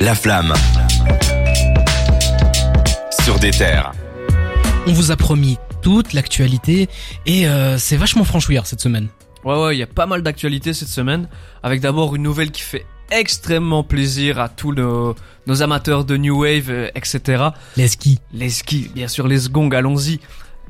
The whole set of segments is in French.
La flamme. Sur des terres. On vous a promis toute l'actualité et euh, c'est vachement franchouillard cette semaine. Ouais ouais, il y a pas mal d'actualités cette semaine, avec d'abord une nouvelle qui fait extrêmement plaisir à tous nos, nos amateurs de New Wave, euh, etc. Les skis. Les skis, bien sûr, les gongs, allons-y.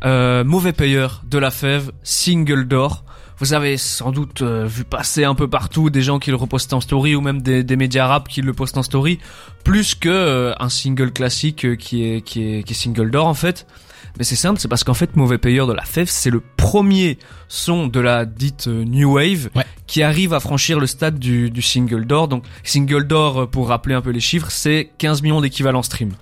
Euh, mauvais payeur de la fève, single d'or. Vous avez sans doute euh, vu passer un peu partout des gens qui le repostent en story ou même des, des médias rap qui le postent en story, plus que euh, un single classique euh, qui est qui est qui est single d'or en fait. Mais c'est simple, c'est parce qu'en fait Mauvais payeur de la fève, c'est le premier son de la dite new wave Ouais. qui arrive à franchir le stade du, du single d'or. Donc single d'or, pour rappeler un peu les chiffres, c'est 15 millions d'équivalents stream.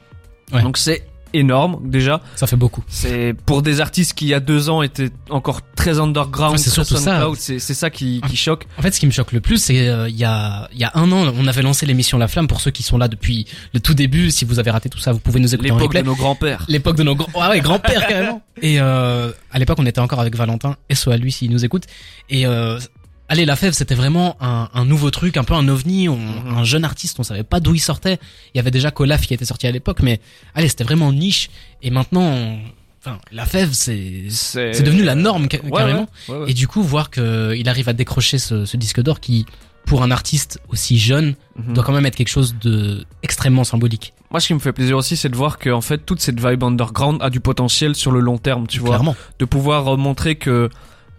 Ouais. Donc c'est énorme déjà. Ça fait beaucoup. C'est pour des artistes qui il y a deux ans étaient encore très underground, Ah, c'est surtout ça. C'est c'est ça qui, qui choque. En fait, ce qui me choque le plus, c'est euh, il y a il y a un an, on avait lancé l'émission La Flamme. Pour ceux qui sont là depuis le tout début, si vous avez raté tout ça, vous pouvez nous écouter en L'époque de nos grands-pères. L'époque de nos grands, ah ouais, grands-pères carrément. Et euh, à l'époque, on était encore avec Valentin, et soit lui s'il nous écoute. Et euh, allez, la fève, c'était vraiment un, un nouveau truc, un peu un ovni, on- Mhm. un jeune artiste, on savait pas d'où il sortait. Il y avait déjà Colaf qui était sorti à l'époque, mais allez, c'était vraiment niche. Et maintenant, on- enfin, la fève, c'est c'est devenu la norme ca- Ouais, carrément. ouais, ouais, ouais. Et du coup, voir que il arrive à décrocher ce, ce disque d'or qui, pour un artiste aussi jeune, Mhm. doit quand même être quelque chose de extrêmement symbolique. Moi, ce qui me fait plaisir aussi, c'est de voir que en fait toute cette vibe underground a du potentiel sur le long terme, tu vois, Clairement. de pouvoir euh, montrer que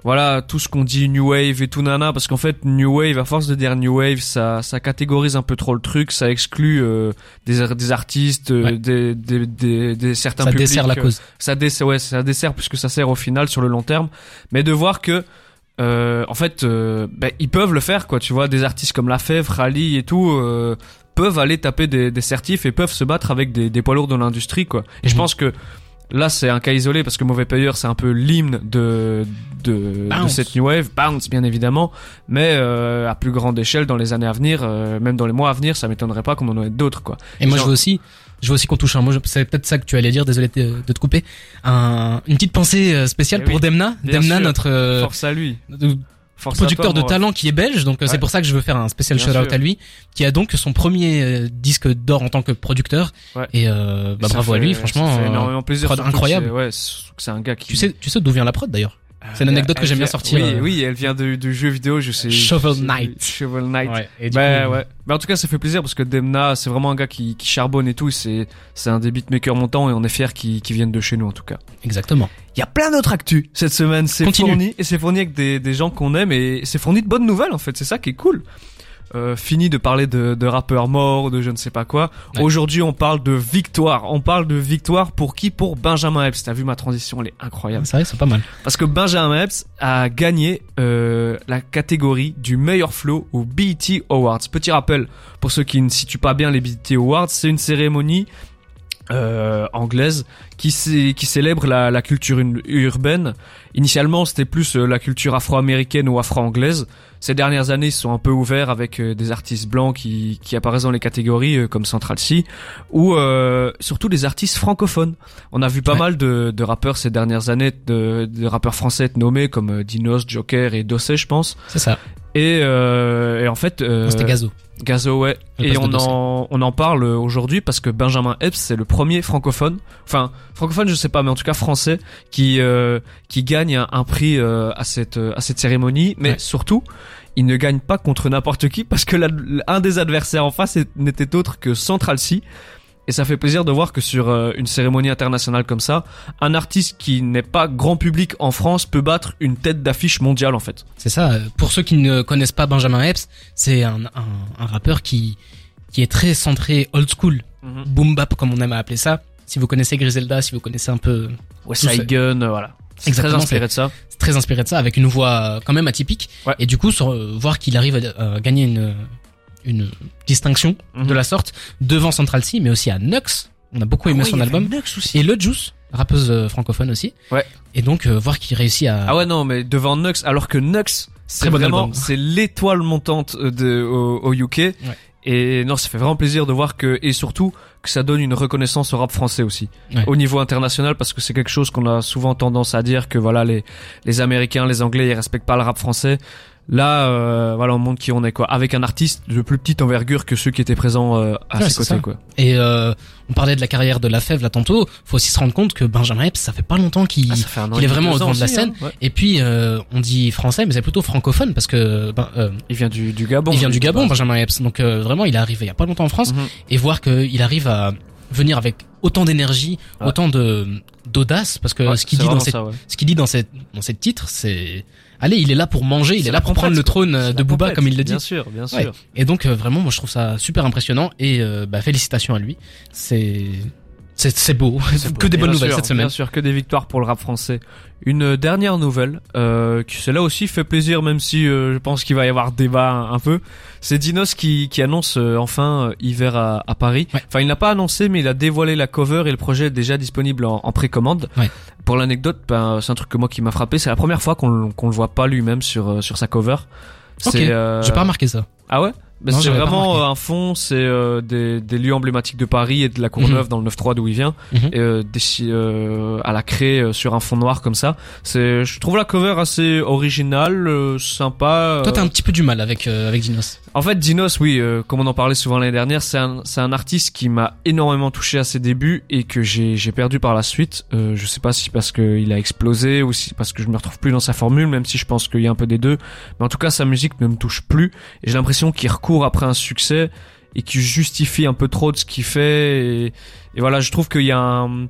voilà tout ce qu'on dit new wave et tout nana, parce qu'en fait new wave, à force de dire new wave, ça ça catégorise un peu trop le truc, ça exclut euh, des des artistes, euh, Ouais. des, des des des certains Ça publics, dessert la euh, cause. ça dessert ouais ça dessert puisque ça sert au final sur le long terme mais de voir que euh, en fait euh, ben, ils peuvent le faire quoi tu vois des artistes comme La Fèvre Rally et tout euh, peuvent aller taper des, des certifs et peuvent se battre avec des, des poids lourds de l'industrie quoi et je Mhm. pense que là c'est un cas isolé parce que Mauvais Payeur c'est un peu l'hymne de de, de cette new wave bounce bien évidemment mais euh, à plus grande échelle dans les années à venir euh, même dans les mois à venir ça m'étonnerait pas qu'on en ait d'autres quoi Et moi, Genre- je veux aussi, je veux aussi qu'on touche un mot. C'est peut-être ça que tu allais dire. Désolé de, de te couper. Un, une petite pensée euh, spéciale Eh pour oui, Demna. Demna, sûr. notre euh, force à lui force producteur toi, de talent qui est belge. Donc euh, c'est pour ça que je veux faire un spécial Bien shout out sûr. à lui, qui a donc son premier euh, disque d'or en tant que producteur. Ouais. Et euh, bah, bravo à lui. Franchement, ça fait euh, énormément plaisir. prod surtout que incroyable. Ouais, c'est un gars qui. tu sais, tu sais d'où vient la prod d'ailleurs? C'est une Elle- anecdote que j'aime bien sortir, Oui, euh. oui, elle vient du, du jeu vidéo, je sais. Shovel Knight. Shovel Knight. Ouais. Et du Bah coup, ouais. Mais en tout cas, ça fait plaisir parce que Demna, c'est vraiment un gars qui, qui charbonne et tout. C'est, c'est un des beatmakers montants et on est fiers qu'il qu'il vienne de chez nous en tout cas. Exactement. Il y a plein d'autres actus cette semaine. C'est fourni et c'est fourni avec des, des gens qu'on aime et c'est fourni de bonnes nouvelles en fait. C'est ça qui est cool. Euh, fini de parler de, de rappeurs morts, de je ne sais pas quoi. Ouais. Aujourd'hui, on parle de victoire. On parle de victoire pour qui? Pour Benjamin Epps. T'as vu ma transition, elle est incroyable. C'est vrai, c'est pas mal. Parce que Benjamin Epps a gagné euh, la catégorie du meilleur flow au BET Awards. Petit rappel, pour ceux qui ne situent pas bien les BET Awards, c'est une cérémonie euh, anglaise qui, qui célèbre la, la culture ur- urbaine. Initialement, c'était plus euh, la culture afro-américaine ou afro-anglaise. Ces dernières années, ils sont un peu ouverts avec euh, des artistes blancs qui, qui apparaissent dans les catégories euh, comme Central C ou euh, surtout des artistes francophones. On a vu pas Ouais. mal de, de rappeurs ces dernières années, de, de rappeurs français être nommés comme Dinos, Joker et Dossé, je pense. C'est ça. Et, euh, et en fait, euh, C'était Gazo. Gazo, ouais. Le Et on en, on en parle aujourd'hui parce que Benjamin Epps, c'est le premier francophone, enfin francophone, je sais pas, mais en tout cas français, qui euh, qui gagne un, un prix euh, à cette à cette cérémonie. Mais Ouais. surtout, il ne gagne pas contre n'importe qui parce que la- un des adversaires en face n'était autre que Central C. Et ça fait plaisir de voir que sur euh, une cérémonie internationale comme ça, un artiste qui n'est pas grand public en France peut battre une tête d'affiche mondiale en fait. C'est ça. Pour ceux qui ne connaissent pas Benjamin Epps, c'est un, un, un rappeur qui qui est très centré old school, boom bap comme on aime à appeler ça. Si vous connaissez Griselda, si vous connaissez un peu, West Side. Gun, euh, voilà. C'est très inspiré de ça. c'est très inspiré de ça, avec une voix euh, quand même atypique. Ouais. Et du coup, sur, voir qu'il arrive à gagner une une distinction Mhm. de la sorte devant Central C, mais aussi à Nux. On a beaucoup aimé son album. Et Le Juice, rappeuse euh, francophone aussi. Ouais. Et donc euh, voir qu'il réussit à. Ah ouais non mais devant Nux alors que Nux c'est vraiment c'est l'étoile montante euh, de au, au UK et non ça fait vraiment plaisir de voir que et surtout que ça donne une reconnaissance au rap français aussi Ouais. au niveau international parce que c'est quelque chose qu'on a souvent tendance à dire que voilà les les Américains, les Anglais, ils respectent pas le rap français. Là, euh, voilà, on montre qui on est quoi, avec un artiste de plus petite envergure que ceux qui étaient présents euh, à Ouais, ses côtés ça. quoi. Et euh, on parlait de la carrière de La Fève là tantôt. Faut aussi se rendre compte que Benjamin Epps, ça fait pas longtemps qu'il Ah, est vraiment au devant de la scène. hein. Ouais. Et puis euh, on dit français, mais c'est plutôt francophone parce que ben, euh, Il vient du, du Gabon. il vient lui, du Gabon. Benjamin Epps. Donc euh, vraiment, il est arrivé il y a pas longtemps en France Mhm. et voir qu'il arrive à venir avec autant d'énergie, Ouais. autant de d'audace, parce que Ouais, ce qu'il dit dans cette, ça, ouais. ce qu'il dit dans cette dans cette titre, c'est allez, il est là pour manger, il est là pour prendre le trône euh, de Booba, comme il le dit. Bien sûr, bien sûr. Et donc euh, vraiment, moi je trouve ça super impressionnant et euh, bah, félicitations à lui. C'est c'est beau, que des Bien bonnes nouvelles sûr, cette semaine. Bien sûr, que des victoires pour le rap français. Une dernière nouvelle, euh, qui celle-là aussi fait plaisir, même si euh, je pense qu'il va y avoir débat un, un peu. C'est Dinos qui, qui annonce euh, enfin euh, hiver à, à Paris. Ouais. Enfin, il n'a pas annoncé, mais il a dévoilé la cover et le projet est déjà disponible en, en précommande. Ouais. Pour l'anecdote, ben, c'est un truc que moi qui m'a frappé. C'est la première fois qu'on le- qu'on le voit pas lui-même sur euh, sur sa cover. Ok. Euh, J'ai pas remarqué ça. Ah ouais? C'est vraiment euh, un fond, c'est euh, des, des lieux emblématiques de Paris et de la Courneuve Mhm. dans le 9-3 d'où il vient Mhm. et, euh, dessi- euh, à la craie euh, sur un fond noir comme ça. C'est, je trouve la cover assez originale, euh, sympa. Toi, t'as un petit peu du mal avec euh, avec Dinos. En fait, Dinos, oui, euh, comme on en parlait souvent l'année dernière, c'est un, c'est un artiste qui m'a énormément touché à ses débuts et que j'ai, j'ai perdu par la suite. Euh, je sais pas si parce qu'il a explosé ou si parce que je me retrouve plus dans sa formule, même si je pense qu'il y a un peu des deux. Mais en tout cas, sa musique ne me touche plus et j'ai l'impression qu'il recourt après un succès et qu'il justifie un peu trop de ce qu'il fait. Et, et voilà, je trouve qu'il y a un,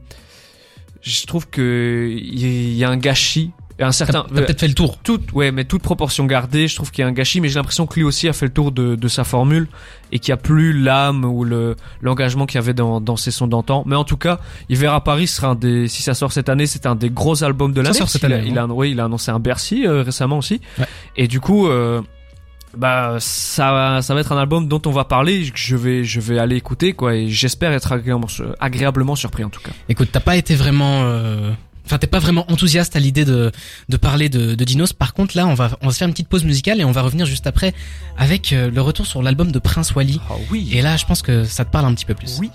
je trouve que il y a un gâchis. Un certain, peut-être fait le tour. toute ouais mais toute proportion gardée je trouve qu'il y a un gâchis mais j'ai l'impression que lui aussi a fait le tour de, de sa formule et qu'il n'y a plus l'âme ou le l'engagement qu'il y avait dans, dans ses sons d'antan mais en tout cas il verra Paris sera un des si ça sort cette année c'est un des gros albums de Ça l'année sort parce cette année, il a, oui, il a annoncé un Bercy euh, récemment aussi Ouais. et du coup euh, bah ça va- ça va être un album dont on va parler que je vais je vais aller écouter quoi et j'espère être agréablement, agréablement surpris en tout cas Écoute, t'as pas été vraiment, euh, enfin t'es pas vraiment enthousiaste à l'idée de de parler de, de Dinos. Par contre, là, on va on va se faire une petite pause musicale et on va revenir juste après avec euh, le retour sur l'album de Prince Wally. oh oui Et là, je pense que ça te parle un petit peu plus. oui